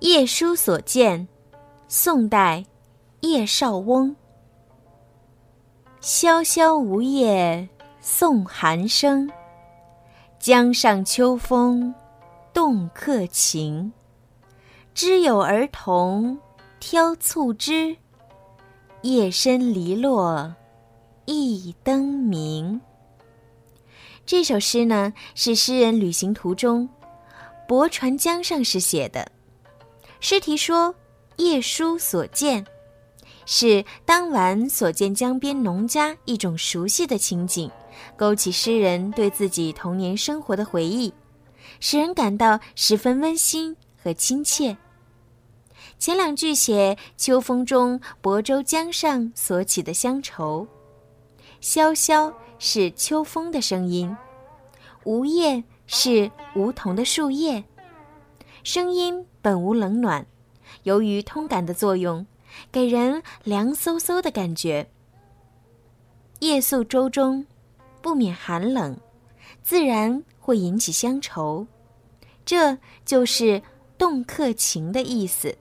夜书所见，宋代，叶绍翁。萧萧梧叶送寒声，江上秋风动客情。知有儿童挑促织，夜深篱落一灯明。这首诗呢，是诗人旅行途中泊船江上时写的。诗题说：“夜书所见，是当晚所见江边农家一种熟悉的情景，勾起诗人对自己童年生活的回忆，使人感到十分温馨和亲切。”前两句写秋风中亳州江上所起的乡愁，萧萧是秋风的声音，梧叶是梧桐的树叶，声音。本无冷暖，由于通感的作用，给人凉飕飕的感觉。夜宿舟中，不免寒冷，自然会引起乡愁，这就是动客情的意思。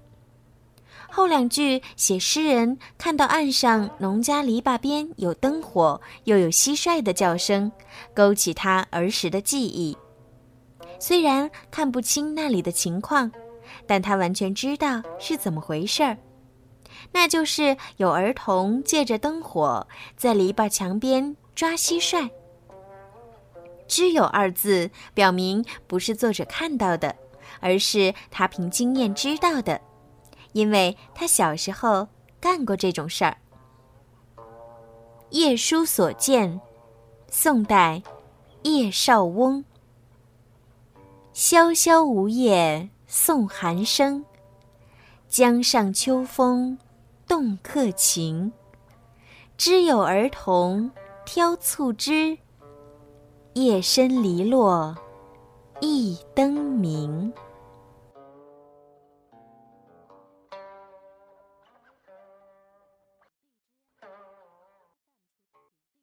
后两句写诗人看到岸上农家篱笆边有灯火，又有蟋蟀的叫声，勾起他儿时的记忆。虽然看不清那里的情况。但他完全知道是怎么回事儿，那就是有儿童借着灯火在篱笆墙边抓蟋蟀。知有二字表明不是作者看到的，而是他凭经验知道的，因为他小时候干过这种事儿。夜书所见，宋代，叶绍翁。萧萧梧叶。送寒声，江上秋风动客情。知有儿童挑促织，夜深篱落一灯明。